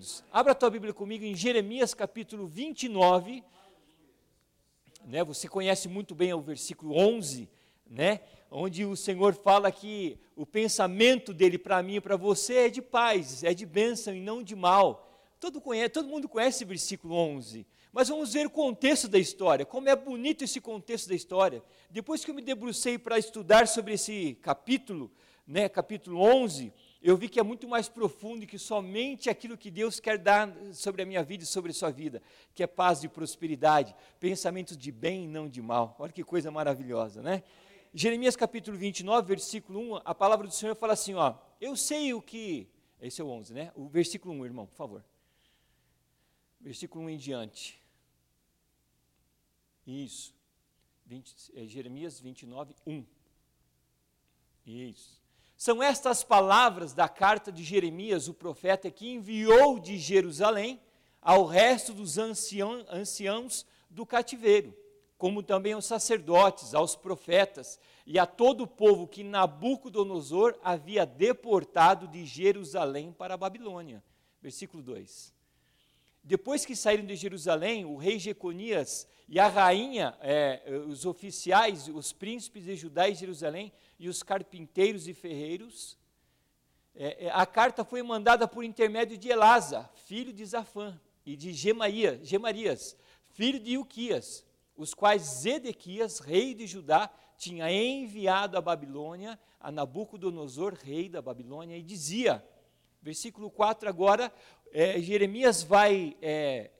queridos? Abra a tua Bíblia comigo em Jeremias capítulo 29. Né, você conhece muito bem o versículo 11, né, onde o Senhor fala que o pensamento dele para mim e para você é de paz, é de bênção e não de mal. Todo, conhece, todo mundo conhece esse versículo 11. Mas vamos ver o contexto da história, como é bonito esse contexto da história. Depois que eu me debrucei para estudar sobre esse capítulo, né, capítulo 11, eu vi que é muito mais profundo que somente aquilo que Deus quer dar sobre a minha vida e sobre a sua vida, que é paz e prosperidade, pensamentos de bem e não de mal. Olha que coisa maravilhosa, né? Jeremias capítulo 29, versículo 1, a palavra do Senhor fala assim, ó, eu sei o que, esse é o 11, né? O versículo 1, irmão, por favor. Versículo 1 em diante. Isso. 20, é Jeremias 29, 1. Isso. São estas palavras da carta de Jeremias, o profeta, que enviou de Jerusalém ao resto dos ancião, anciãos do cativeiro, como também aos sacerdotes, aos profetas e a todo o povo que Nabucodonosor havia deportado de Jerusalém para a Babilônia. Versículo 2. Depois que saíram de Jerusalém, o rei Jeconias e a rainha, é, os oficiais, os príncipes de Judá e Jerusalém, e os carpinteiros e ferreiros, é, é, a carta foi mandada por intermédio de Elasa, filho de Zafã, e de Gemaria, Gemarias, filho de Ilquias, os quais Zedequias, rei de Judá, tinha enviado à Babilônia, a Nabucodonosor, rei da Babilônia, e dizia, versículo 4 agora, é, Jeremias vai é,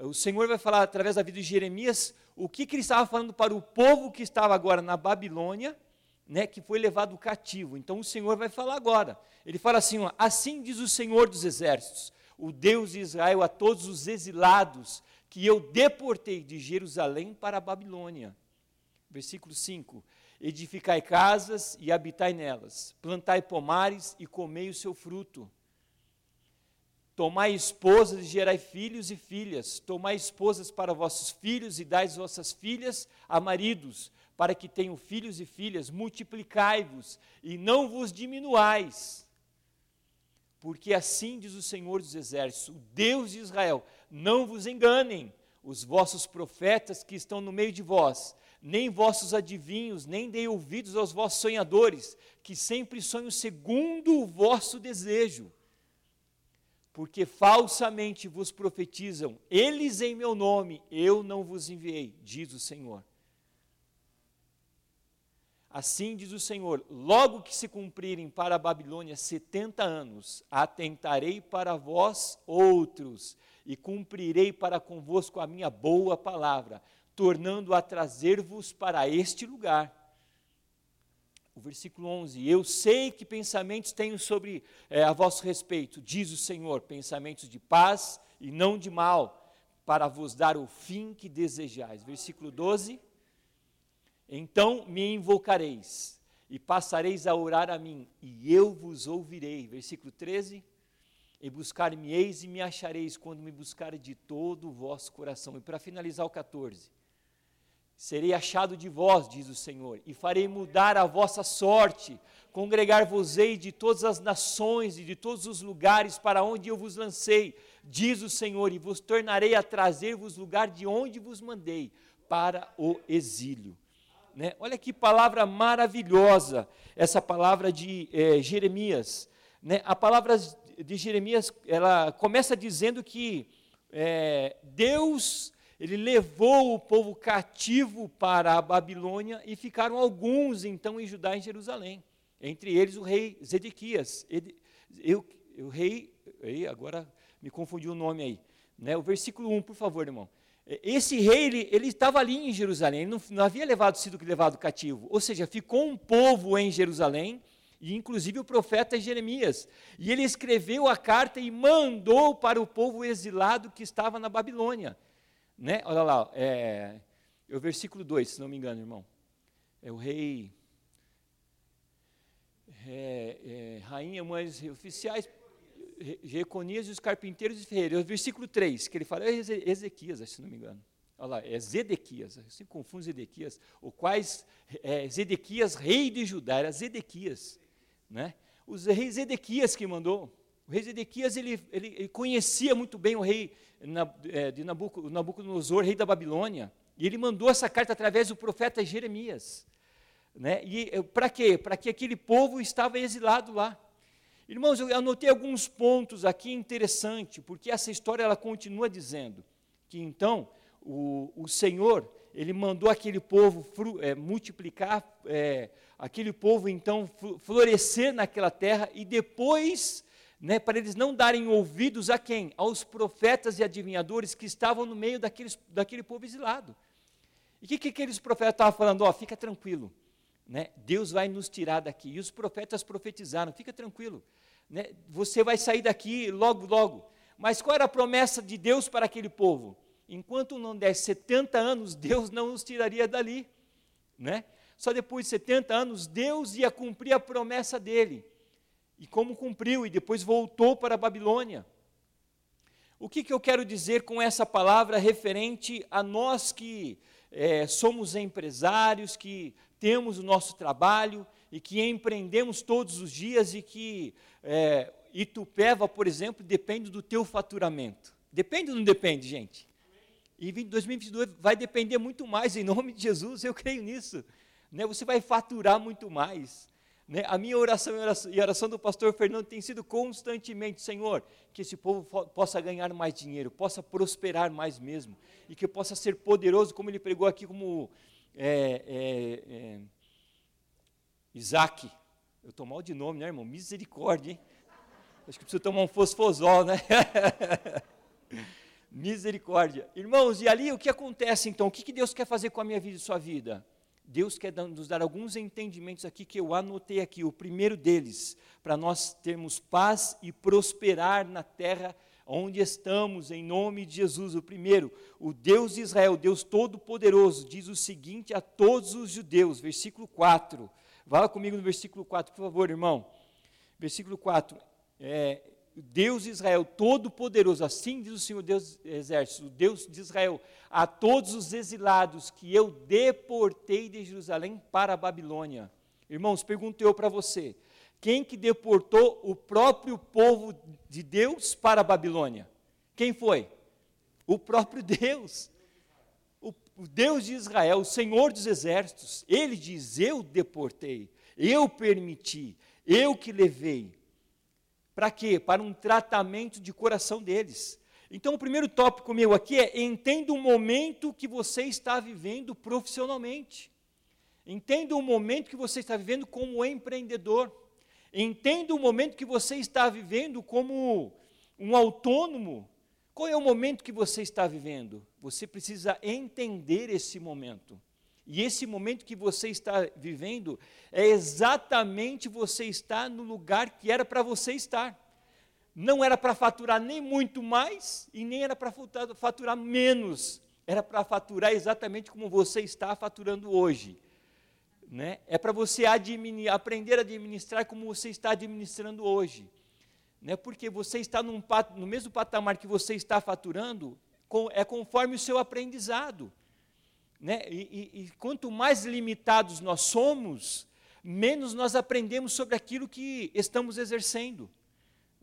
o Senhor vai falar através da vida de Jeremias o que, que ele estava falando para o povo que estava agora na Babilônia, né, que foi levado cativo. Então o Senhor vai falar agora. Ele fala assim: ó, assim diz o Senhor dos Exércitos, o Deus de Israel, a todos os exilados que eu deportei de Jerusalém para a Babilônia. Versículo 5: Edificai casas e habitai nelas, plantai pomares e comei o seu fruto Tomai esposas e gerai filhos e filhas. Tomai esposas para vossos filhos e dai vossas filhas a maridos, para que tenham filhos e filhas. Multiplicai-vos e não vos diminuais. Porque assim diz o Senhor dos Exércitos, o Deus de Israel: não vos enganem os vossos profetas que estão no meio de vós, nem vossos adivinhos, nem dei ouvidos aos vossos sonhadores, que sempre sonham segundo o vosso desejo porque falsamente vos profetizam, eles em meu nome, eu não vos enviei, diz o Senhor. Assim diz o Senhor: logo que se cumprirem para a Babilônia setenta anos, atentarei para vós outros, e cumprirei para convosco a minha boa palavra, tornando a trazer-vos para este lugar o versículo 11: Eu sei que pensamentos tenho sobre é, a vosso respeito, diz o Senhor, pensamentos de paz e não de mal, para vos dar o fim que desejais. Versículo 12: Então me invocareis e passareis a orar a mim, e eu vos ouvirei. Versículo 13: E buscar-me-eis e me achareis quando me buscarem de todo o vosso coração. E para finalizar o 14: Serei achado de vós, diz o Senhor, e farei mudar a vossa sorte. Congregar-vos-ei de todas as nações e de todos os lugares para onde eu vos lancei, diz o Senhor, e vos tornarei a trazer-vos lugar de onde vos mandei, para o exílio. Né? Olha que palavra maravilhosa, essa palavra de é, Jeremias. Né? A palavra de Jeremias, ela começa dizendo que é, Deus ele levou o povo cativo para a Babilônia e ficaram alguns então em Judá e em Jerusalém. Entre eles o rei Zedequias. Ele, eu, o rei, agora me confundiu o nome aí. Né? O versículo 1, por favor, irmão. Esse rei, ele, ele estava ali em Jerusalém, ele não, não havia levado, sido levado cativo. Ou seja, ficou um povo em Jerusalém, e inclusive o profeta Jeremias. E ele escreveu a carta e mandou para o povo exilado que estava na Babilônia. Né? Olha lá, é, é o versículo 2, se não me engano, irmão. É o rei, é, é, rainha, mães oficiais, Jeconias e os carpinteiros e ferreiros. É o versículo 3, que ele fala, é Ezequias, se não me engano. Olha lá, é Zedequias, se confunde Zedequias, o quais, é, Zedequias, rei de Judá, era Zedequias, né? Os reis Zedequias que mandou, O rei Zedequias ele, ele, ele conhecia muito bem o rei é, de Nabucodonosor, rei da Babilônia, e ele mandou essa carta através do profeta Jeremias. Né? E para quê? Para que aquele povo estava exilado lá. Irmãos, eu anotei alguns pontos aqui interessantes, porque essa história ela continua dizendo que então o, o Senhor ele mandou aquele povo é, multiplicar, é, aquele povo então florescer naquela terra e depois, né, para eles não darem ouvidos a quem? Aos profetas e adivinhadores que estavam no meio daqueles, daquele povo exilado. E o que, que aqueles profetas estavam falando? Oh, fica tranquilo, né, Deus vai nos tirar daqui. E os profetas profetizaram, fica tranquilo, né, você vai sair daqui logo, logo. Mas qual era a promessa de Deus para aquele povo? enquanto não desse 70 anos, Deus não os tiraria dali, né? Só depois de 70 anos, Deus ia cumprir a promessa dele. E como cumpriu, e depois voltou para a Babilônia. O que, que eu quero dizer com essa palavra referente a nós que é, somos empresários, que temos o nosso trabalho e que empreendemos todos os dias e que é, Itupeva, por exemplo, depende do teu faturamento. Depende ou não depende, gente? E 2022 vai depender muito mais, em nome de Jesus, eu creio nisso. Né? Você vai faturar muito mais. Né? A minha oração e a oração do pastor Fernando tem sido constantemente, Senhor, que esse povo possa ganhar mais dinheiro, possa prosperar mais mesmo, e que possa ser poderoso, como ele pregou aqui, como é, é, é, Isaac. Eu estou mal de nome, né, irmão? Misericórdia, hein? Acho que preciso tomar um fosfosol, né? Misericórdia. Irmãos, e ali o que acontece então? O que Deus quer fazer com a minha vida e sua vida? Deus quer nos dar alguns entendimentos aqui que eu anotei aqui. O primeiro deles, para nós termos paz e prosperar na terra onde estamos, em nome de Jesus. O primeiro, o Deus de Israel, Deus Todo-Poderoso, diz o seguinte a todos os judeus, versículo 4. Vá comigo no versículo 4, por favor, irmão. Versículo 4. É, Deus de Israel Todo-Poderoso, assim diz o Senhor Deus Exército, Deus de Israel, a todos os exilados que eu deportei de Jerusalém para a Babilônia. Irmãos, pergunto eu para você, quem que deportou o próprio povo de Deus para a Babilônia? Quem foi? O próprio Deus. O, o Deus de Israel, o Senhor dos Exércitos, ele diz: Eu deportei, eu permiti, eu que levei. Para quê? Para um tratamento de coração deles. Então, o primeiro tópico meu aqui é: entenda o momento que você está vivendo profissionalmente. Entenda o momento que você está vivendo como empreendedor. Entenda o momento que você está vivendo como um autônomo. Qual é o momento que você está vivendo? Você precisa entender esse momento. E esse momento que você está vivendo é exatamente você estar no lugar que era para você estar. Não era para faturar nem muito mais e nem era para faturar menos. Era para faturar exatamente como você está faturando hoje. Né? É para você aprender a administrar como você está administrando hoje. Né? Porque você está num, no mesmo patamar que você está faturando, com, é conforme o seu aprendizado. Né? E, e, e quanto mais limitados nós somos, menos nós aprendemos sobre aquilo que estamos exercendo.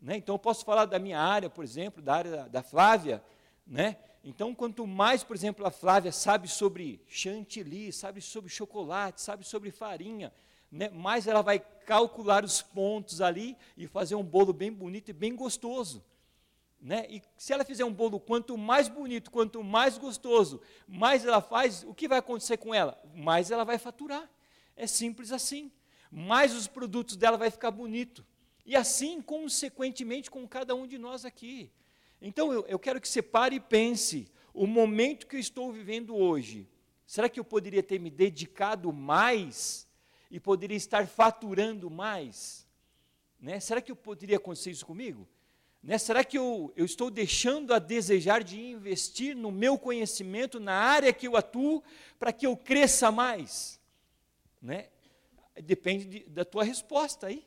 Né? Então, eu posso falar da minha área, por exemplo, da área da, da Flávia. Né? Então, quanto mais, por exemplo, a Flávia sabe sobre chantilly, sabe sobre chocolate, sabe sobre farinha, né? mais ela vai calcular os pontos ali e fazer um bolo bem bonito e bem gostoso. Né? E se ela fizer um bolo quanto mais bonito, quanto mais gostoso, mais ela faz, o que vai acontecer com ela? Mais ela vai faturar. É simples assim. Mais os produtos dela vai ficar bonito. E assim, consequentemente, com cada um de nós aqui. Então, eu, eu quero que você pare e pense: o momento que eu estou vivendo hoje, será que eu poderia ter me dedicado mais e poderia estar faturando mais? Né? Será que eu poderia acontecer isso comigo? Né? Será que eu, eu estou deixando a desejar de investir no meu conhecimento, na área que eu atuo, para que eu cresça mais? Né? Depende de, da tua resposta aí,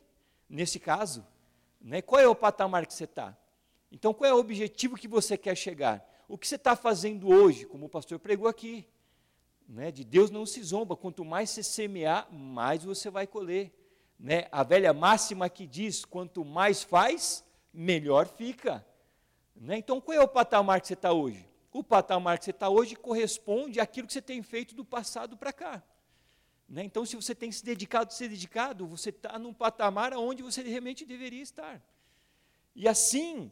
nesse caso. Né? Qual é o patamar que você está? Então, qual é o objetivo que você quer chegar? O que você está fazendo hoje, como o pastor pregou aqui? Né? De Deus não se zomba, quanto mais você semear, mais você vai colher. Né? A velha máxima que diz: quanto mais faz, melhor fica. Né? Então, qual é o patamar que você está hoje? O patamar que você está hoje corresponde àquilo que você tem feito do passado para cá. Né? Então, se você tem se dedicado, se dedicado, você está num patamar onde você realmente deveria estar. E assim,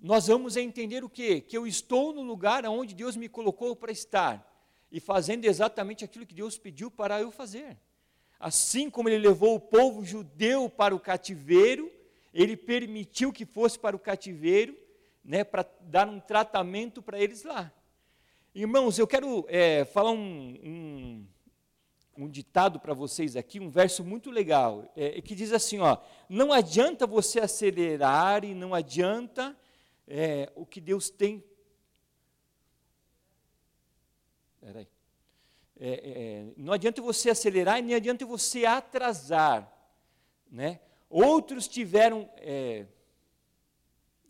nós vamos entender o quê? Que eu estou no lugar onde Deus me colocou para estar e fazendo exatamente aquilo que Deus pediu para eu fazer. Assim como ele levou o povo judeu para o cativeiro, ele permitiu que fosse para o cativeiro, né, para dar um tratamento para eles lá. Irmãos, eu quero é, falar um, um, um ditado para vocês aqui, um verso muito legal, é, que diz assim: ó, não adianta você acelerar e não adianta é, o que Deus tem. Peraí. É, é, não adianta você acelerar e nem adianta você atrasar. Né? Outros tiveram. É,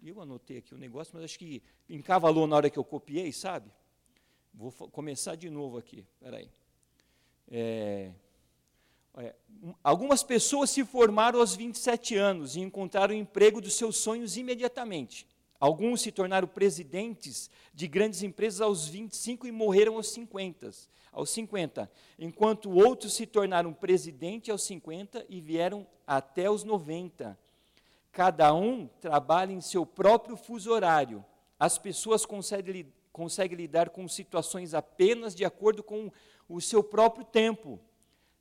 eu anotei aqui o um negócio, mas acho que encavalou na hora que eu copiei, sabe? Vou começar de novo aqui. Peraí. É, algumas pessoas se formaram aos 27 anos e encontraram o emprego dos seus sonhos imediatamente. Alguns se tornaram presidentes de grandes empresas aos 25 e morreram aos 50, aos 50, enquanto outros se tornaram presidente aos 50 e vieram até os 90. Cada um trabalha em seu próprio fuso horário. As pessoas conseguem, conseguem lidar com situações apenas de acordo com o seu próprio tempo.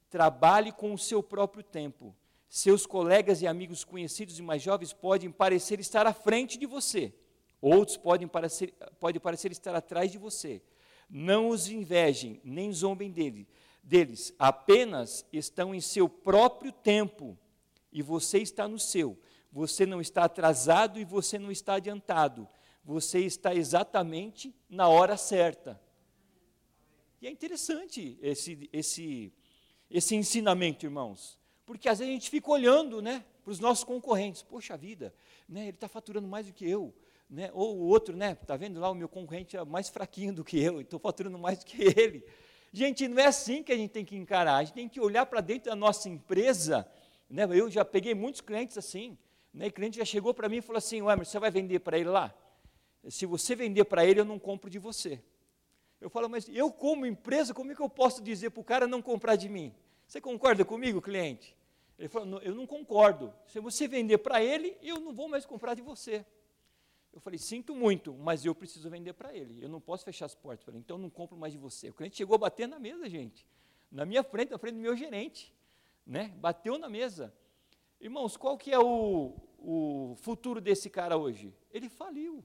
Trabalhe com o seu próprio tempo. Seus colegas e amigos conhecidos e mais jovens podem parecer estar à frente de você, outros podem parecer, podem parecer estar atrás de você. Não os invejem, nem zombem dele, deles, apenas estão em seu próprio tempo e você está no seu. Você não está atrasado e você não está adiantado. Você está exatamente na hora certa. E é interessante esse, esse, esse ensinamento, irmãos. Porque às vezes a gente fica olhando né, para os nossos concorrentes. Poxa vida, né, ele está faturando mais do que eu. Né? Ou o outro, né? Está vendo lá, o meu concorrente é mais fraquinho do que eu, estou faturando mais do que ele. Gente, não é assim que a gente tem que encarar. A gente tem que olhar para dentro da nossa empresa. Né? Eu já peguei muitos clientes assim. Né? E o cliente já chegou para mim e falou assim: mas você vai vender para ele lá? Se você vender para ele, eu não compro de você. Eu falo, mas eu, como empresa, como é que eu posso dizer para o cara não comprar de mim? Você concorda comigo, cliente? Ele falou, eu não concordo. Se você vender para ele, eu não vou mais comprar de você. Eu falei, sinto muito, mas eu preciso vender para ele. Eu não posso fechar as portas para ele, então eu não compro mais de você. O cliente chegou a bater na mesa, gente. Na minha frente, na frente do meu gerente. Né? Bateu na mesa. Irmãos, qual que é o, o futuro desse cara hoje? Ele faliu.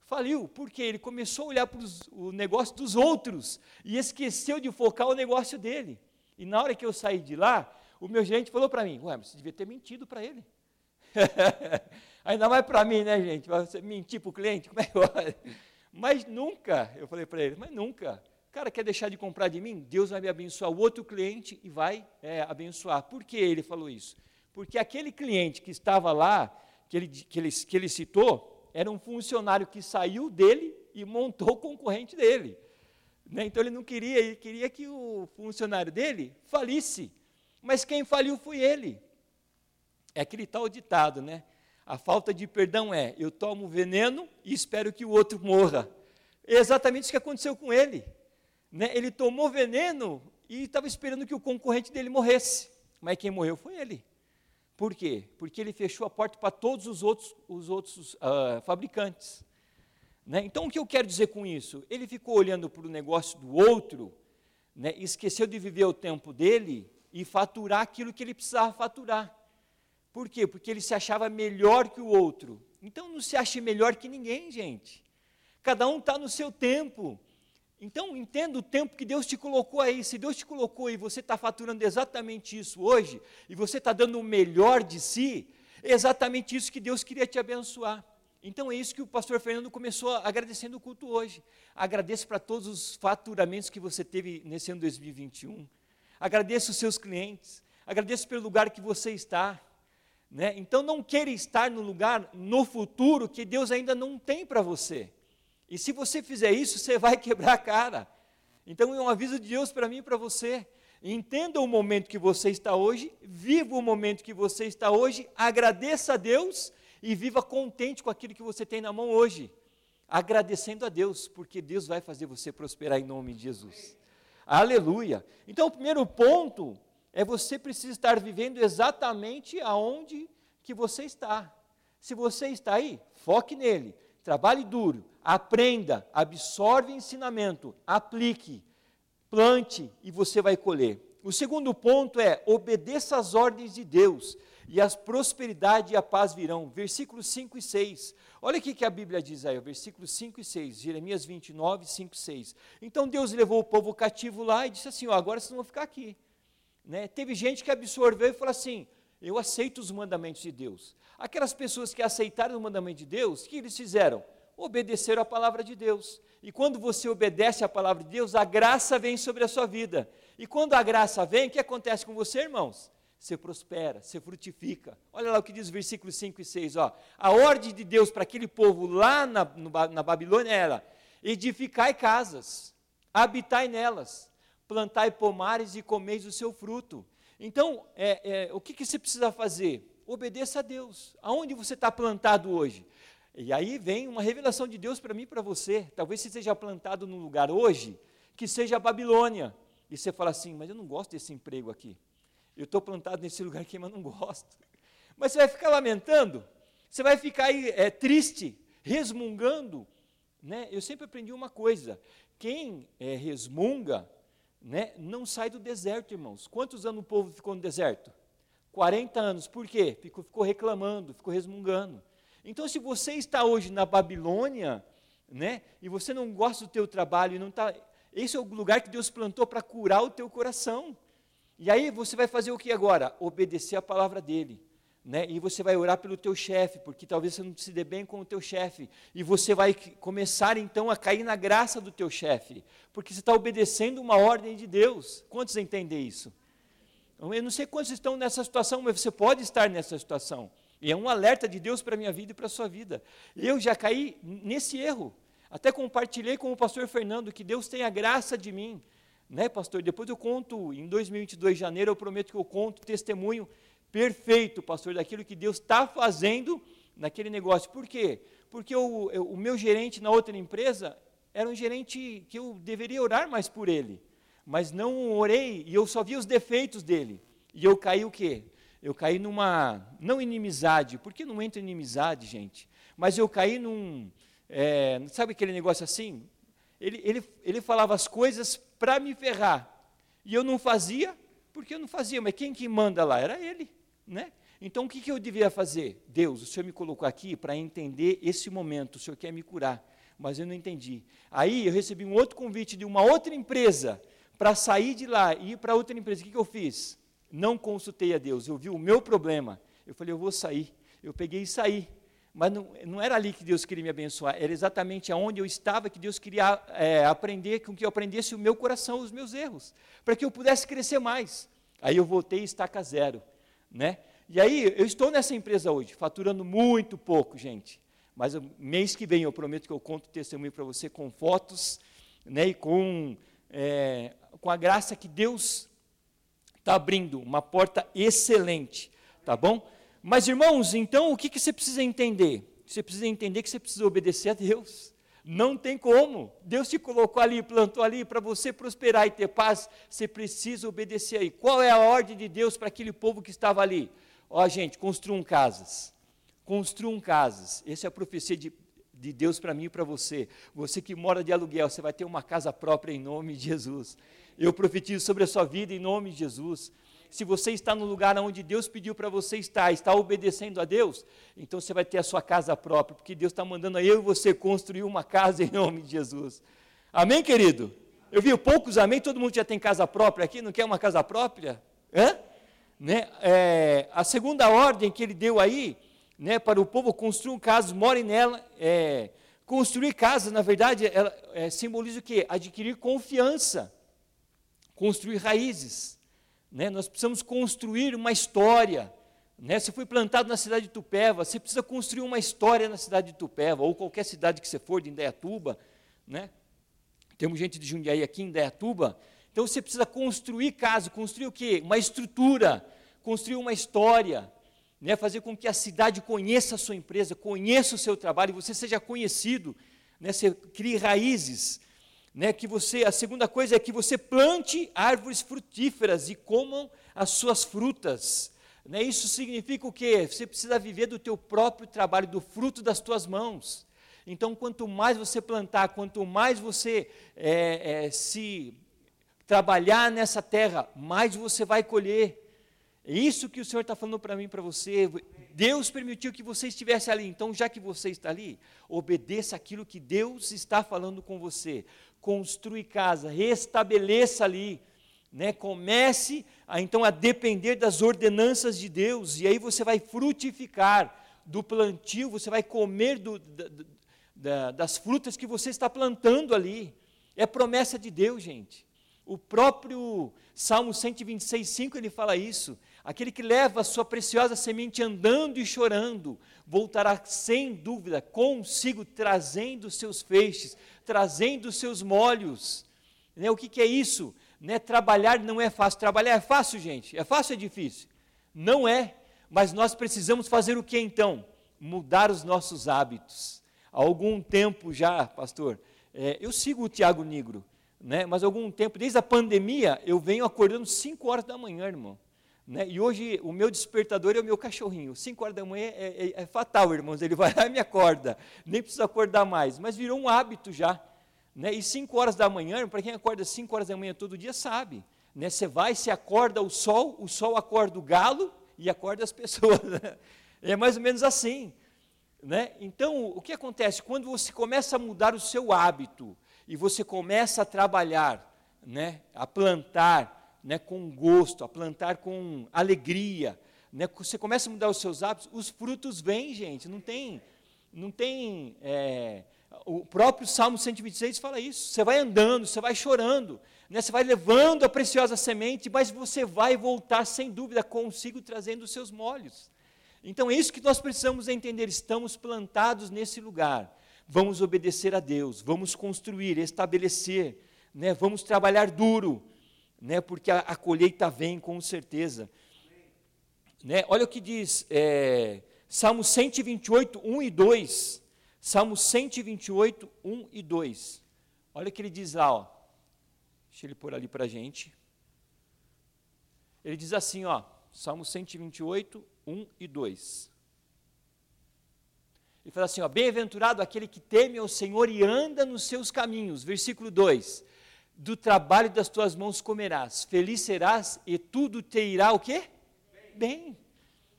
Faliu, porque ele começou a olhar para o negócio dos outros e esqueceu de focar o negócio dele. E na hora que eu saí de lá, o meu gerente falou para mim, ué, você devia ter mentido para ele. Ainda mais para mim, né, gente? Você mentir para o cliente, como é que eu... Mas nunca, eu falei para ele, mas nunca. Cara quer deixar de comprar de mim? Deus vai me abençoar o outro cliente e vai é, abençoar. Por que ele falou isso? Porque aquele cliente que estava lá, que ele, que ele, que ele citou, era um funcionário que saiu dele e montou o concorrente dele. Né? Então ele não queria, ele queria que o funcionário dele falisse. Mas quem faliu foi ele. É aquele tal ditado, né? A falta de perdão é: eu tomo veneno e espero que o outro morra. É exatamente isso que aconteceu com ele. Né? Ele tomou veneno e estava esperando que o concorrente dele morresse. Mas quem morreu foi ele. Por quê? Porque ele fechou a porta para todos os outros, os outros uh, fabricantes. Né? Então, o que eu quero dizer com isso? Ele ficou olhando para o negócio do outro, né? esqueceu de viver o tempo dele e faturar aquilo que ele precisava faturar. Por quê? Porque ele se achava melhor que o outro. Então, não se ache melhor que ninguém, gente. Cada um está no seu tempo. Então, entenda o tempo que Deus te colocou aí. Se Deus te colocou e você está faturando exatamente isso hoje, e você está dando o melhor de si, é exatamente isso que Deus queria te abençoar. Então é isso que o pastor Fernando começou agradecendo o culto hoje. Agradeço para todos os faturamentos que você teve nesse ano 2021. Agradeço os seus clientes. Agradeço pelo lugar que você está. Né? Então não queira estar no lugar no futuro que Deus ainda não tem para você. E se você fizer isso, você vai quebrar a cara. Então é um aviso de Deus para mim e para você. Entenda o momento que você está hoje, viva o momento que você está hoje, agradeça a Deus e viva contente com aquilo que você tem na mão hoje, agradecendo a Deus, porque Deus vai fazer você prosperar em nome de Jesus. Aleluia. Então, o primeiro ponto é você precisa estar vivendo exatamente aonde que você está. Se você está aí, foque nele, trabalhe duro, aprenda, absorve ensinamento, aplique, plante e você vai colher. O segundo ponto é obedeça às ordens de Deus e a prosperidade e a paz virão. Versículos 5 e 6. Olha o que a Bíblia diz aí, versículos 5 e 6, Jeremias 29, 5 e 6. Então Deus levou o povo cativo lá e disse assim: ó, agora vocês vão ficar aqui. Né? Teve gente que absorveu e falou assim: eu aceito os mandamentos de Deus. Aquelas pessoas que aceitaram o mandamento de Deus, o que eles fizeram? Obedeceram a palavra de Deus. E quando você obedece à palavra de Deus, a graça vem sobre a sua vida. E quando a graça vem, o que acontece com você, irmãos? Você prospera, você frutifica. Olha lá o que diz o versículo 5 e 6. Ó. A ordem de Deus para aquele povo lá na, no, na Babilônia era: edificai casas, habitai nelas, plantai pomares e comeis o seu fruto. Então, é, é, o que, que você precisa fazer? Obedeça a Deus. Aonde você está plantado hoje? E aí vem uma revelação de Deus para mim e para você. Talvez você seja plantado num lugar hoje que seja a Babilônia. E você fala assim, mas eu não gosto desse emprego aqui. Eu estou plantado nesse lugar aqui, mas não gosto. Mas você vai ficar lamentando, você vai ficar aí, é, triste, resmungando. Né? Eu sempre aprendi uma coisa: quem é, resmunga né, não sai do deserto, irmãos. Quantos anos o povo ficou no deserto? 40 anos. Por quê? Ficou, ficou reclamando, ficou resmungando. Então, se você está hoje na Babilônia, né, e você não gosta do teu trabalho, não está, esse é o lugar que Deus plantou para curar o teu coração. E aí você vai fazer o que agora? Obedecer a palavra dele. Né? E você vai orar pelo teu chefe, porque talvez você não se dê bem com o teu chefe. E você vai começar então a cair na graça do teu chefe, porque você está obedecendo uma ordem de Deus. Quantos entendem isso? Eu não sei quantos estão nessa situação, mas você pode estar nessa situação. E é um alerta de Deus para a minha vida e para a sua vida. Eu já caí nesse erro. Até compartilhei com o pastor Fernando que Deus tem a graça de mim. Né, pastor? Depois eu conto, em 2022, de janeiro, eu prometo que eu conto testemunho perfeito, pastor, daquilo que Deus está fazendo naquele negócio. Por quê? Porque o, o meu gerente na outra empresa era um gerente que eu deveria orar mais por ele. Mas não orei e eu só vi os defeitos dele. E eu caí o quê? Eu caí numa, não inimizade, porque não entra inimizade, gente, mas eu caí num, é, sabe aquele negócio assim? Ele, ele, ele falava as coisas para me ferrar, e eu não fazia, porque eu não fazia, mas quem que manda lá? Era ele, né? Então o que, que eu devia fazer? Deus, o Senhor me colocou aqui para entender esse momento, o Senhor quer me curar, mas eu não entendi. Aí eu recebi um outro convite de uma outra empresa para sair de lá e ir para outra empresa. O que, que eu fiz? não consultei a Deus, eu vi o meu problema. Eu falei, eu vou sair. Eu peguei e saí. Mas não, não era ali que Deus queria me abençoar, era exatamente aonde eu estava que Deus queria é, aprender, com que eu aprendesse o meu coração, os meus erros, para que eu pudesse crescer mais. Aí eu voltei estaca zero, né? E aí eu estou nessa empresa hoje, faturando muito pouco, gente. Mas mês que vem eu prometo que eu conto testemunho para você com fotos, né? E com é, com a graça que Deus está abrindo uma porta excelente, tá bom? Mas irmãos, então o que, que você precisa entender? Você precisa entender que você precisa obedecer a Deus. Não tem como. Deus te colocou ali, plantou ali para você prosperar e ter paz. Você precisa obedecer aí. Qual é a ordem de Deus para aquele povo que estava ali? Ó, gente, construam casas. Construam casas. Essa é a profecia de, de Deus para mim e para você. Você que mora de aluguel, você vai ter uma casa própria em nome de Jesus. Eu profetizo sobre a sua vida em nome de Jesus. Se você está no lugar onde Deus pediu para você estar, está obedecendo a Deus, então você vai ter a sua casa própria, porque Deus está mandando a eu e você construir uma casa em nome de Jesus. Amém, querido? Eu vi poucos amém, todo mundo já tem casa própria aqui, não quer uma casa própria? Hã? Né? É, a segunda ordem que ele deu aí, né, para o povo construir casas, morem nela, é, construir casas, na verdade, ela, é, simboliza o quê? Adquirir confiança construir raízes. Né? Nós precisamos construir uma história. Né? Você foi plantado na cidade de Tupéva, você precisa construir uma história na cidade de Tupéva, ou qualquer cidade que você for, de Indaiatuba. Né? Temos gente de Jundiaí aqui em Indaiatuba. Então você precisa construir casa, construir o quê? Uma estrutura, construir uma história. né, fazer com que a cidade conheça a sua empresa, conheça o seu trabalho, você seja conhecido, né, você crie raízes, né, que você, a segunda coisa é que você plante árvores frutíferas e comam as suas frutas. Né, isso significa o quê? Você precisa viver do teu próprio trabalho, do fruto das tuas mãos. Então, quanto mais você plantar, quanto mais você é, é, se trabalhar nessa terra, mais você vai colher. É isso que o Senhor está falando para mim, para você. Deus permitiu que você estivesse ali, então, já que você está ali, obedeça aquilo que Deus está falando com você. Construi casa, restabeleça ali, né? Comece a, então a depender das ordenanças de Deus, e aí você vai frutificar do plantio, você vai comer do, da, da, das frutas que você está plantando ali. É promessa de Deus, gente. O próprio Salmo 126, 5 ele fala isso. Aquele que leva a sua preciosa semente andando e chorando, voltará sem dúvida consigo, trazendo seus feixes, trazendo seus molhos. Né? O que, que é isso? Né? Trabalhar não é fácil. Trabalhar é fácil, gente? É fácil ou é difícil? Não é. Mas nós precisamos fazer o que então? Mudar os nossos hábitos. Há algum tempo já, pastor, é, eu sigo o Tiago Negro, né? mas há algum tempo, desde a pandemia, eu venho acordando 5 horas da manhã, irmão. Né? E hoje o meu despertador é o meu cachorrinho. 5 horas da manhã é, é, é, fatal, irmãos. Ele vai lá e me acorda. Nem precisa acordar mais. Mas virou um hábito já. Né? E 5 horas da manhã, para quem acorda 5 horas da manhã todo dia, sabe. Né? Você vai, se acorda o sol, o sol acorda o galo e acorda as pessoas. É mais ou menos assim. Né? Então, o que acontece? Quando você começa a mudar o seu hábito e você começa a trabalhar, né? a plantar né? com gosto, a plantar com alegria, né? você começa a mudar os seus hábitos, os frutos vêm, gente, não tem. Não tem é, o próprio Salmo 126 fala isso. Você vai andando, você vai chorando, né? você vai levando a preciosa semente, mas você vai voltar, sem dúvida, consigo trazendo os seus molhos. Então é isso que nós precisamos entender. Estamos plantados nesse lugar. Vamos obedecer a Deus, vamos construir, estabelecer, né? vamos trabalhar duro, né? porque a, a colheita vem com certeza. Né? Olha o que diz é, Salmo 128, 1 e 2. Salmo 128, 1 e 2. Olha o que ele diz lá, ó. deixa ele pôr ali para a gente. Ele diz assim, ó, Salmo 128, 1 e 2. Ele fala assim: Bem-aventurado aquele que teme ao Senhor e anda nos seus caminhos. Versículo 2: Do trabalho das tuas mãos comerás, feliz serás e tudo te irá o quê? Bem.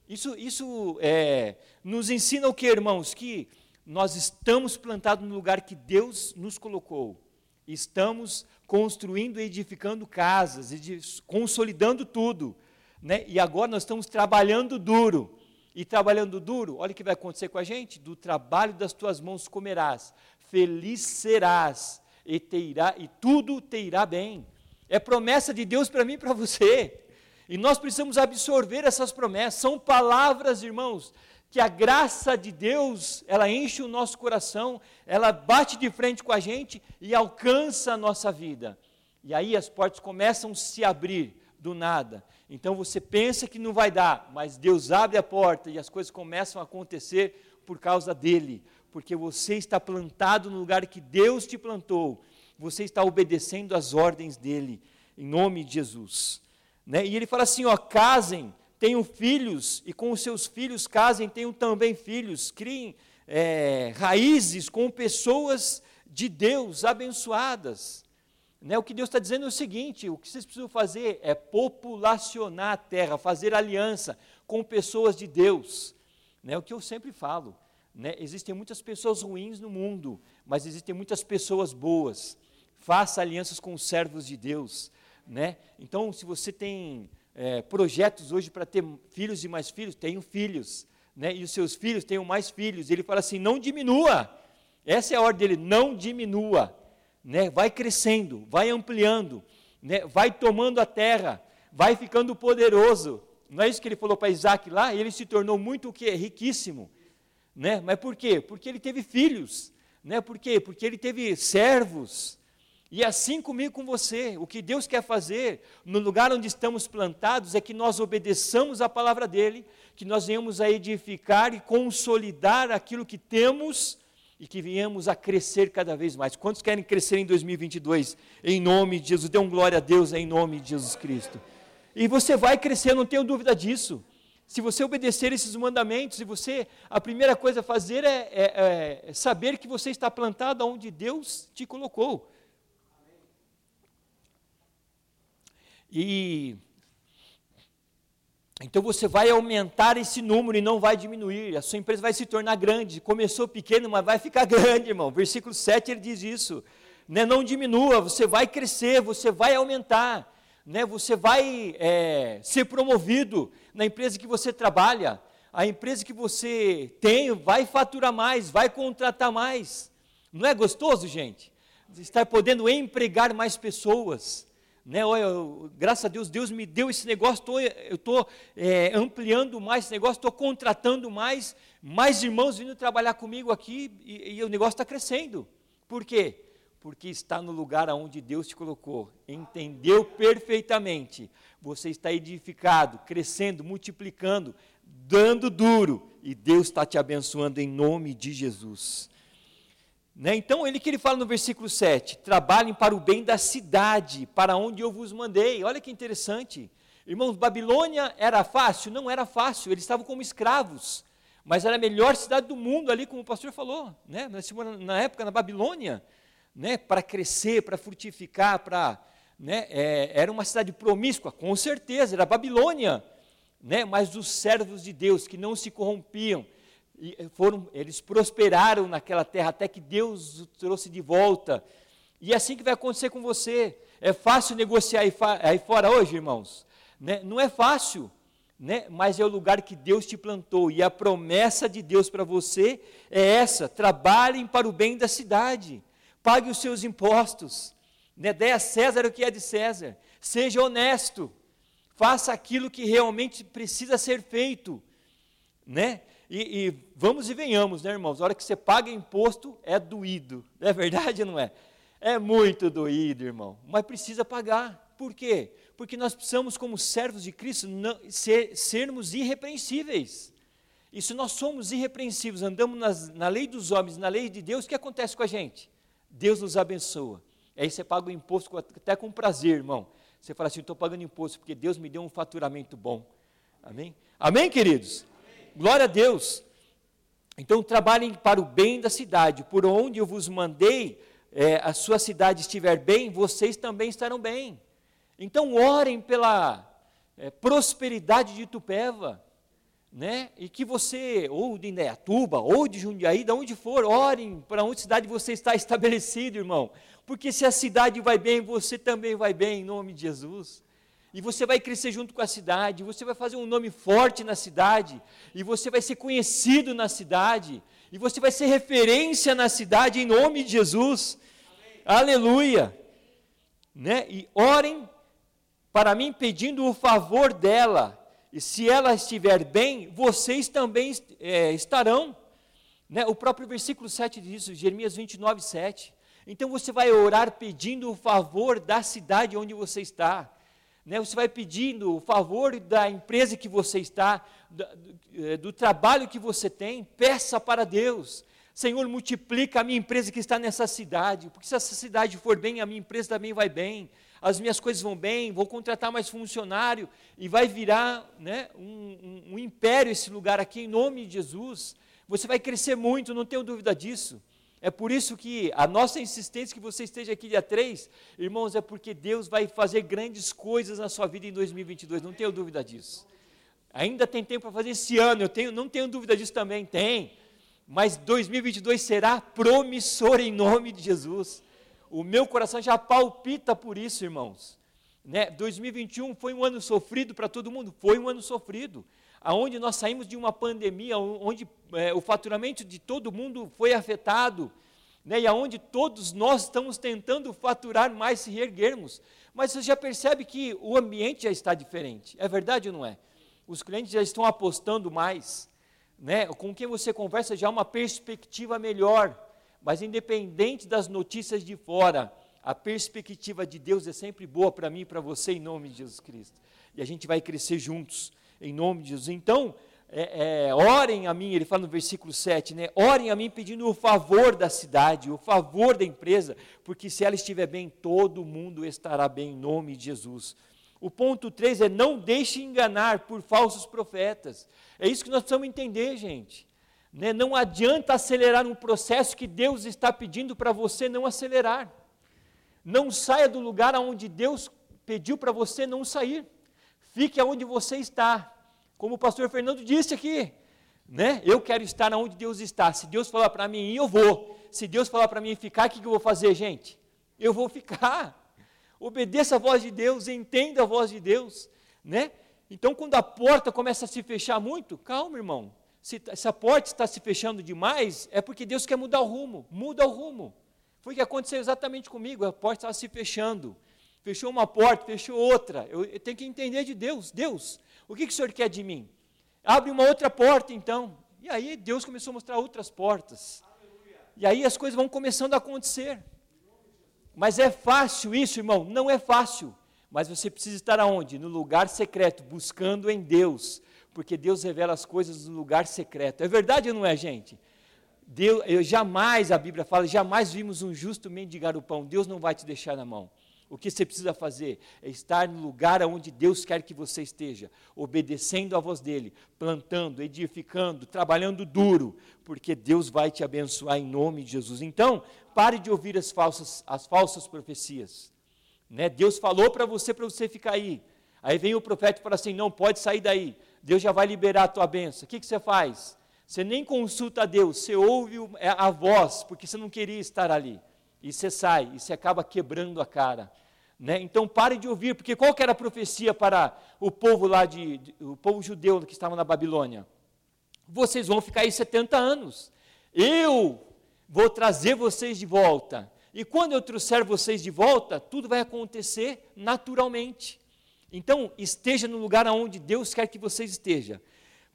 Isso, isso é, nos ensina o que, irmãos? Que nós estamos plantados no lugar que Deus nos colocou. Estamos construindo e edificando casas, consolidando tudo né? e agora nós estamos trabalhando duro. E trabalhando duro, olha o que vai acontecer com a gente: do trabalho das tuas mãos comerás, feliz serás, e, te irá, e tudo te irá bem. É promessa de Deus para mim e para você. E nós precisamos absorver essas promessas. São palavras, irmãos, que a graça de Deus, ela enche o nosso coração, ela bate de frente com a gente e alcança a nossa vida. E aí as portas começam a se abrir do nada. Então você pensa que não vai dar, mas Deus abre a porta e as coisas começam a acontecer por causa dele, porque você está plantado no lugar que Deus te plantou, você está obedecendo às ordens dele, em nome de Jesus. Né? E ele fala assim: ó, casem, tenham filhos, e com os seus filhos casem, tenham também filhos, criem é, raízes com pessoas de Deus abençoadas. Né, o que Deus está dizendo é o seguinte: o que vocês precisam fazer é populacionar a terra, fazer aliança com pessoas de Deus. Né, o que eu sempre falo. Né, existem muitas pessoas ruins no mundo, mas existem muitas pessoas boas. Faça alianças com os servos de Deus. Né? Então, se você tem é, projetos hoje para ter filhos e mais filhos, tenham filhos. Né? E os seus filhos tenham mais filhos. Ele fala assim: não diminua. Essa é a ordem dele: não diminua né, vai crescendo, vai ampliando, né, vai tomando a terra, vai ficando poderoso. Não é isso que ele falou para Isaac lá? Ele se tornou muito o quê? Riquíssimo. Né? Mas por quê? Porque ele teve filhos. Né? Por quê? Porque ele teve servos. E assim comigo com você, o que Deus quer fazer no lugar onde estamos plantados é que nós obedeçamos a palavra dele, que nós venhamos a edificar e consolidar aquilo que temos e que venhamos a crescer cada vez mais. Quantos querem crescer em 2022? Em nome de Jesus, dê um glória a Deus em nome de Jesus Cristo. E você vai crescer, não tenho dúvida disso. Se você obedecer esses mandamentos, e você, a primeira coisa a fazer é, é, é saber que você está plantado onde Deus te colocou. E então você vai aumentar esse número e não vai diminuir. A sua empresa vai se tornar grande. Começou pequeno, mas vai ficar grande, irmão. Versículo 7 ele diz isso. Né? Não diminua, você vai crescer, você vai aumentar. Né? Você vai é, ser promovido na empresa que você trabalha. A empresa que você tem vai faturar mais, vai contratar mais. Não é gostoso, gente? Estar podendo empregar mais pessoas né? Olha, eu, graças a Deus, Deus me deu esse negócio, tô, eu estou é, ampliando mais esse negócio, estou contratando mais, mais irmãos vindo trabalhar comigo aqui e, e o negócio está crescendo. Por quê? Porque está no lugar onde Deus te colocou, entendeu perfeitamente. Você está edificado, crescendo, multiplicando, dando duro, e Deus está te abençoando em nome de Jesus. Né? Então, ele que ele fala no versículo 7: trabalhem para o bem da cidade, para onde eu vos mandei. Olha que interessante. Irmãos, Babilônia era fácil? Não era fácil, eles estavam como escravos, mas era a melhor cidade do mundo ali, como o pastor falou, né? na época, na Babilônia, né? para crescer, para frutificar, para. Né? É, era uma cidade promíscua, com certeza, era Babilônia, né? mas os servos de Deus que não se corrompiam, eh, foram, eles prosperaram naquela terra até que Deus os trouxe de volta. E é assim que vai acontecer com você. É fácil negociar aí, aí fora hoje, irmãos? Né? Não é fácil, né? mas é o lugar que Deus te plantou. E a promessa de Deus para você é essa: trabalhem para o bem da cidade, pague os seus impostos, né? dê a César o que é de César, seja honesto, faça aquilo que realmente precisa ser feito. Né? E, e, vamos e venhamos, né, irmãos? A hora que você paga imposto, é doído. Não é verdade ou não é? É muito doído, irmão. Mas precisa pagar. Por quê? Porque nós precisamos, como servos de Cristo, não, ser, sermos irrepreensíveis. E se nós somos irrepreensíveis, andamos nas, na lei dos homens, na lei de Deus, o que acontece com a gente? Deus nos abençoa. Aí você paga o imposto até com prazer, irmão. Você fala assim: estou pagando imposto porque Deus me deu um faturamento bom. Amém? Amém, queridos? glória a Deus. Então trabalhem para o bem da cidade, por onde eu vos mandei, é, a sua cidade estiver bem, vocês também estarão bem. Então orem pela é, prosperidade de Tupéva, né? E que você, ou de Indaiatuba, ou de Jundiaí, de onde for, orem para onde cidade você está estabelecido, irmão. Porque se a cidade vai bem, você também vai bem, em nome de Jesus e você vai crescer junto com a cidade, você vai fazer um nome forte na cidade, e você vai ser conhecido na cidade, e você vai ser referência na cidade em nome de Jesus. Amém. Aleluia! Né? E orem para mim pedindo o favor dela, e se ela estiver bem, vocês também é, estarão. Né? O próprio versículo 7 diz isso, Jeremias 29, 7. Então você vai orar pedindo o favor da cidade onde você está né, você vai pedindo o favor da empresa que você está, do, eh, do trabalho que você tem, peça para Deus. Senhor, multiplica a minha empresa que está nessa cidade, porque se essa cidade for bem, a minha empresa também vai bem, as minhas coisas vão bem, vou contratar mais funcionário e vai virar né, um, um, um império esse lugar aqui em nome de Jesus. Você vai crescer muito, não tenho dúvida disso. É por isso que a nossa insistência que você esteja aqui dia 3, irmãos, é porque Deus vai fazer grandes coisas na sua vida em 2022, não tenho dúvida disso. Ainda tem tempo para fazer esse ano, eu tenho, não tenho dúvida disso também, tem. Mas 2022 será promissor em nome de Jesus. O meu coração já palpita por isso, irmãos. Né? 2021 foi um ano sofrido para todo mundo, foi um ano sofrido aonde nós saímos de uma pandemia, onde é, o faturamento de todo mundo foi afetado, né, e aonde todos nós estamos tentando faturar mais se reerguermos. Mas você já percebe que o ambiente já está diferente, é verdade ou não é? Os clientes já estão apostando mais, né, com quem você conversa já há uma perspectiva melhor, mas independente das notícias de fora, a perspectiva de Deus é sempre boa para mim e para você, em nome de Jesus Cristo. E a gente vai crescer juntos, em nome de Jesus. Então, é, é, orem a mim, ele fala no versículo 7, né? Orem a mim pedindo o favor da cidade, o favor da empresa, porque se ela estiver bem, todo mundo estará bem, em nome de Jesus. O ponto 3 é não deixe enganar por falsos profetas. É isso que nós precisamos entender, gente. Né? Não adianta acelerar um processo que Deus está pedindo para você não acelerar. Não saia do lugar onde Deus pediu para você não sair. Fique onde você está. Como o pastor Fernando disse aqui, né? Eu quero estar onde Deus está. Se Deus falar para mim ir, eu vou. Se Deus falar para mim ficar, o que, que eu vou fazer, gente? Eu vou ficar. Obedeça a voz de Deus, entenda a voz de Deus, né? Então, quando a porta começa a se fechar muito, calma, irmão. Se, se a porta está se fechando demais, é porque Deus quer mudar o rumo. Muda o rumo. Foi o que aconteceu exatamente comigo. A porta estava se fechando. Fechou uma porta, fechou outra. Eu, eu tenho que entender de Deus. Deus, o que, que o Senhor quer de mim? Abre uma outra porta, então. E aí Deus começou a mostrar outras portas. Aleluia. E aí as coisas vão começando a acontecer. Mas é fácil isso, irmão? Não é fácil. Mas você precisa estar aonde? No lugar secreto, buscando em Deus. Porque Deus revela as coisas no lugar secreto. É verdade ou não é, gente? Deus, eu jamais, a Bíblia fala, jamais vimos um justo mendigar o pão. Deus não vai te deixar na mão. O que você precisa fazer é estar no lugar onde Deus quer que você esteja, obedecendo a voz dEle, plantando, edificando, trabalhando duro, porque Deus vai te abençoar em nome de Jesus. Então, pare de ouvir as falsas, as falsas profecias. Né? Deus falou para você, para você ficar aí. Aí vem o profeta e fala assim: não pode sair daí, Deus já vai liberar a tua bênção. O que, que você faz? Você nem consulta a Deus, você ouve é, a voz, porque você não queria estar ali. E você sai, e você acaba quebrando a cara. Né? Então pare de ouvir, porque qual era a profecia para o povo lá de, de, o povo judeu que estava na Babilônia? Vocês vão ficar aí 70 anos. Eu vou trazer vocês de volta. E quando eu trouxer vocês de volta, tudo vai acontecer naturalmente. Então, esteja no lugar onde Deus quer que vocês estejam.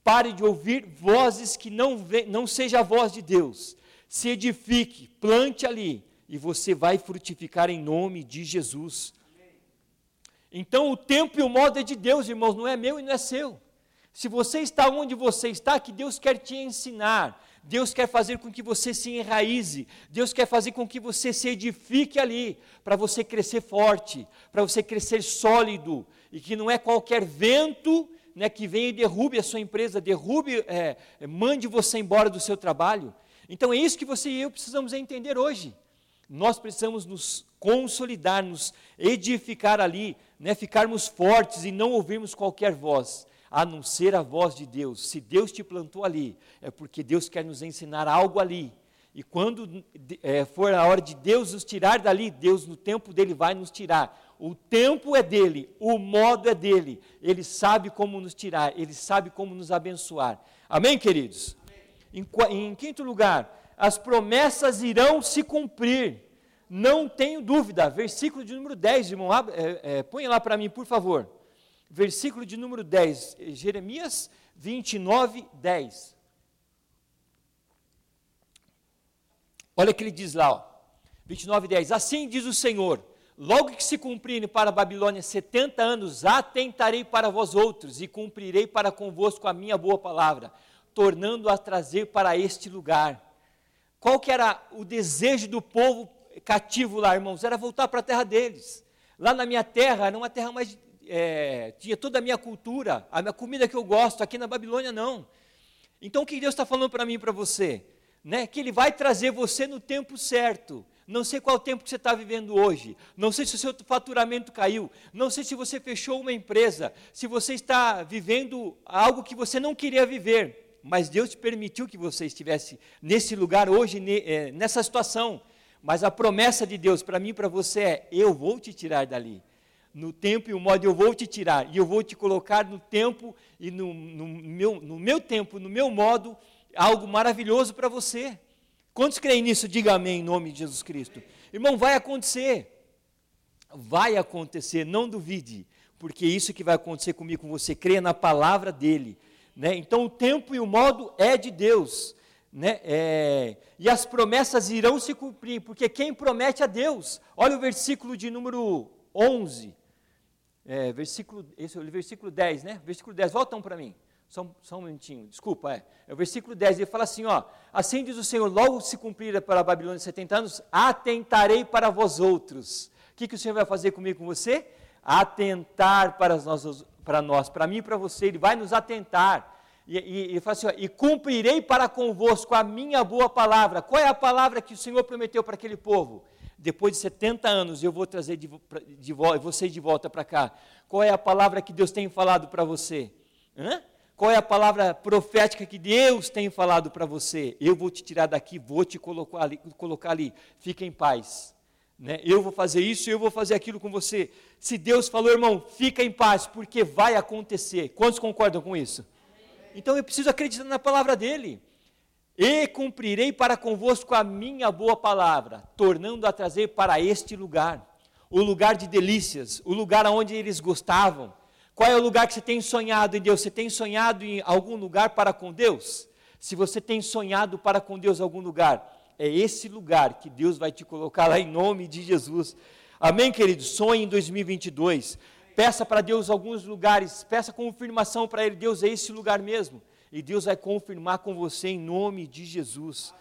Pare de ouvir vozes que não, vê, não seja a voz de Deus. Se edifique, plante ali, e você vai frutificar em nome de Jesus. Então o tempo e o modo é de Deus, irmãos, não é meu e não é seu. Se você está onde você está, que Deus quer te ensinar, Deus quer fazer com que você se enraize, Deus quer fazer com que você se edifique ali, para você crescer forte, para você crescer sólido, e que não é qualquer vento né, que venha e derrube a sua empresa, derrube, é, mande você embora do seu trabalho. Então é isso que você e eu precisamos entender hoje. Nós precisamos nos consolidar, nos edificar ali, né, ficarmos fortes e não ouvirmos qualquer voz, a não ser a voz de Deus. Se Deus te plantou ali, é porque Deus quer nos ensinar algo ali. E quando é, for a hora de Deus nos tirar dali, Deus no tempo dele vai nos tirar. O tempo é dele, o modo é dele. Ele sabe como nos tirar, ele sabe como nos abençoar. Amém, queridos? Amém. Em, em quinto lugar, as promessas irão se cumprir. Não tenho dúvida. Versículo de número 10, irmão. É, é, põe lá para mim, por favor. Versículo de número 10. Jeremias 29, 10. Olha o que ele diz lá, ó. 29, 10. Assim diz o Senhor: Logo que se cumprirem para a Babilônia setenta anos, atentarei para vós outros e cumprirei para convosco a minha boa palavra, tornando a trazer para este lugar qual que era o desejo do povo cativo lá, irmãos? Era voltar para a terra deles. Lá na minha terra, era uma terra mais. É, tinha toda a minha cultura, a minha comida que eu gosto, aqui na Babilônia não. Então o que Deus está falando para mim e para você? Né? Que Ele vai trazer você no tempo certo. Não sei qual tempo que você está vivendo hoje. Não sei se o seu faturamento caiu. Não sei se você fechou uma empresa. Se você está vivendo algo que você não queria viver mas Deus te permitiu que você estivesse nesse lugar hoje, é, nessa situação. Mas a promessa de Deus para mim e para você é: eu vou te tirar dali. No tempo e o modo eu vou te tirar. E eu vou te colocar no tempo e no, no, meu, no meu tempo, no meu modo, algo maravilhoso para você. Quantos creem nisso? Diga amém em nome de Jesus Cristo. Irmão, vai acontecer. Vai acontecer, não duvide. Porque é isso que vai acontecer comigo, com você. Creia na palavra dele né? Então o tempo e o modo é de Deus. né? É, e as promessas irão se cumprir, porque quem promete a Deus, olha o versículo de número 11, é, versículo, esse é o versículo 10, né? Versículo 10, voltam para mim. Só, só um minutinho, desculpa, é. É o versículo 10, ele fala assim, ó. Assim diz o Senhor, logo se cumprir para a Babilônia 70 anos, atentarei para vós outros. O que, que o Senhor vai fazer comigo com você? Atentar para nós, para nós, para mim e para você, Ele vai nos atentar. E, e, e fala assim, ó, e cumprirei para convosco a minha boa palavra. Qual é a palavra que o Senhor prometeu para aquele povo? Depois de 70 anos eu vou trazer de, de, de volta para cá. Qual é a palavra que Deus tem falado para você? Hã? Qual é a palavra profética que Deus tem falado para você? Eu vou te tirar daqui, vou te colocar ali, colocar ali. fica em paz. Né? Eu vou fazer isso, eu vou fazer aquilo com você. Se Deus falou, irmão, fica em paz, porque vai acontecer. Quantos concordam com isso? Então eu preciso acreditar na palavra dele. E cumprirei para convosco a minha boa palavra, tornando a trazer para este lugar, o lugar de delícias, o lugar onde eles gostavam qual é o lugar que você tem sonhado em Deus? Você tem sonhado em algum lugar para com Deus? Se você tem sonhado para com Deus algum lugar, é esse lugar que Deus vai te colocar lá em nome de Jesus. Amém, querido? Sonhe em 2022. Peça para Deus alguns lugares, peça confirmação para Ele. Deus é esse lugar mesmo. E Deus vai confirmar com você em nome de Jesus.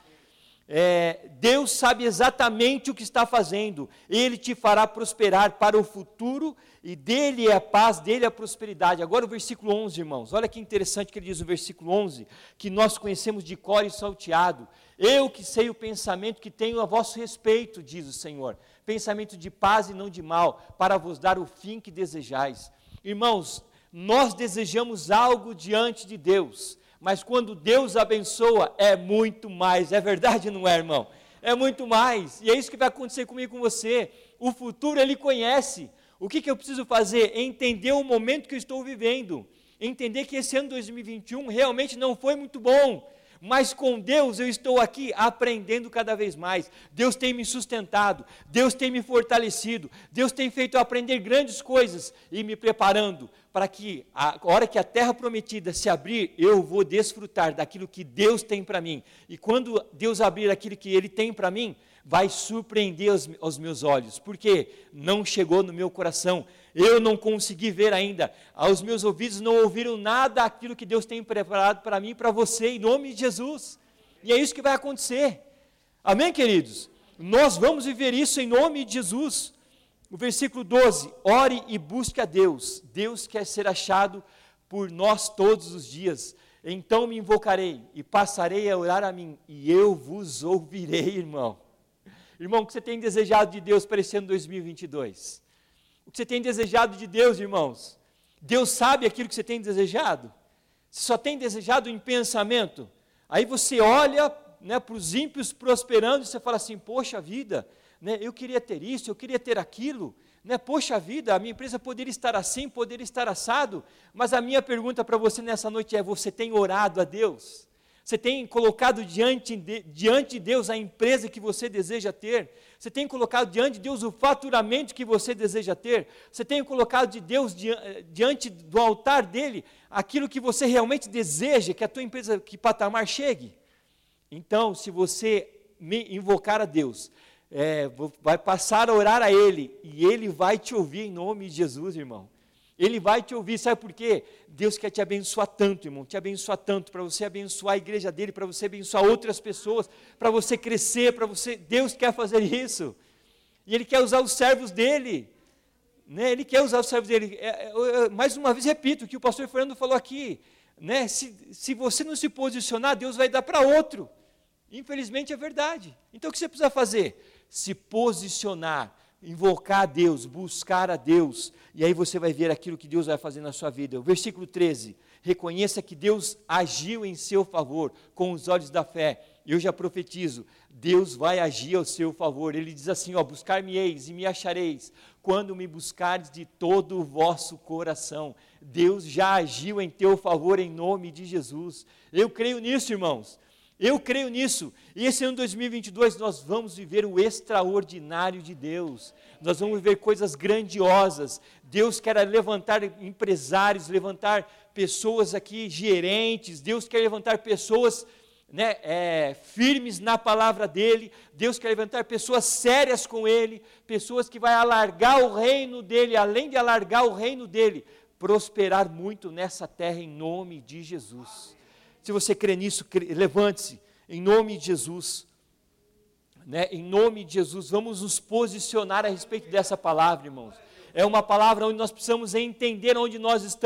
É, Deus sabe exatamente o que está fazendo, Ele te fará prosperar para o futuro, e dele é a paz, dele é a prosperidade. Agora o versículo 11, irmãos, olha que interessante que ele diz no versículo 11, que nós conhecemos de cor e salteado. Eu que sei o pensamento que tenho a vosso respeito, diz o Senhor, pensamento de paz e não de mal, para vos dar o fim que desejais. Irmãos, nós desejamos algo diante de Deus, mas quando Deus abençoa, é muito mais. É verdade, não é, irmão? É muito mais. E é isso que vai acontecer comigo com você. O futuro ele conhece. O que, que eu preciso fazer? Entender o momento que eu estou vivendo. Entender que esse ano 2021 realmente não foi muito bom mas com Deus eu estou aqui aprendendo cada vez mais. Deus tem me sustentado, Deus tem me fortalecido, Deus tem feito eu aprender grandes coisas e me preparando para que a hora que a terra prometida se abrir, eu vou desfrutar daquilo que Deus tem para mim. E quando Deus abrir aquilo que Ele tem para mim, vai surpreender os, os meus olhos, porque não chegou no meu coração eu não consegui ver ainda, aos meus ouvidos não ouviram nada aquilo que Deus tem preparado para mim e para você, em nome de Jesus. E é isso que vai acontecer. Amém, queridos? Nós vamos viver isso em nome de Jesus. O versículo 12: ore e busque a Deus. Deus quer ser achado por nós todos os dias. Então me invocarei e passarei a orar a mim, e eu vos ouvirei, irmão. Irmão, o que você tem desejado de Deus para esse ano 2022? O que você tem desejado de Deus, irmãos. Deus sabe aquilo que você tem desejado. Você só tem desejado em pensamento. Aí você olha né, para os ímpios prosperando e você fala assim: Poxa vida, né, eu queria ter isso, eu queria ter aquilo. Né, Poxa vida, a minha empresa poderia estar assim, poderia estar assado. Mas a minha pergunta para você nessa noite é: Você tem orado a Deus? Você tem colocado diante de, diante de Deus a empresa que você deseja ter? Você tem colocado diante de Deus o faturamento que você deseja ter? Você tem colocado de Deus diante do altar dele aquilo que você realmente deseja que a tua empresa, que patamar chegue? Então, se você invocar a Deus, é, vai passar a orar a Ele e Ele vai te ouvir em nome de Jesus, irmão. Ele vai te ouvir, sabe por quê? Deus quer te abençoar tanto, irmão, te abençoar tanto, para você abençoar a igreja dele, para você abençoar outras pessoas, para você crescer, para você. Deus quer fazer isso. E Ele quer usar os servos dele. Né? Ele quer usar os servos dele. É, é, mais uma vez, repito o que o pastor Fernando falou aqui. Né? Se, se você não se posicionar, Deus vai dar para outro. Infelizmente é verdade. Então o que você precisa fazer? Se posicionar invocar a Deus, buscar a Deus, e aí você vai ver aquilo que Deus vai fazer na sua vida. O versículo 13: reconheça que Deus agiu em seu favor com os olhos da fé. Eu já profetizo, Deus vai agir ao seu favor. Ele diz assim: ó, buscar-me-eis e me achareis, quando me buscardes de todo o vosso coração. Deus já agiu em teu favor em nome de Jesus. Eu creio nisso, irmãos. Eu creio nisso. E esse ano 2022 nós vamos viver o extraordinário de Deus. Nós vamos viver coisas grandiosas. Deus quer levantar empresários, levantar pessoas aqui gerentes. Deus quer levantar pessoas né, é, firmes na palavra dele. Deus quer levantar pessoas sérias com ele, pessoas que vai alargar o reino dele, além de alargar o reino dele, prosperar muito nessa terra em nome de Jesus. Se você crê nisso, levante-se em nome de Jesus. Né, em nome de Jesus, vamos nos posicionar a respeito dessa palavra, irmãos. É uma palavra onde nós precisamos entender onde nós estamos.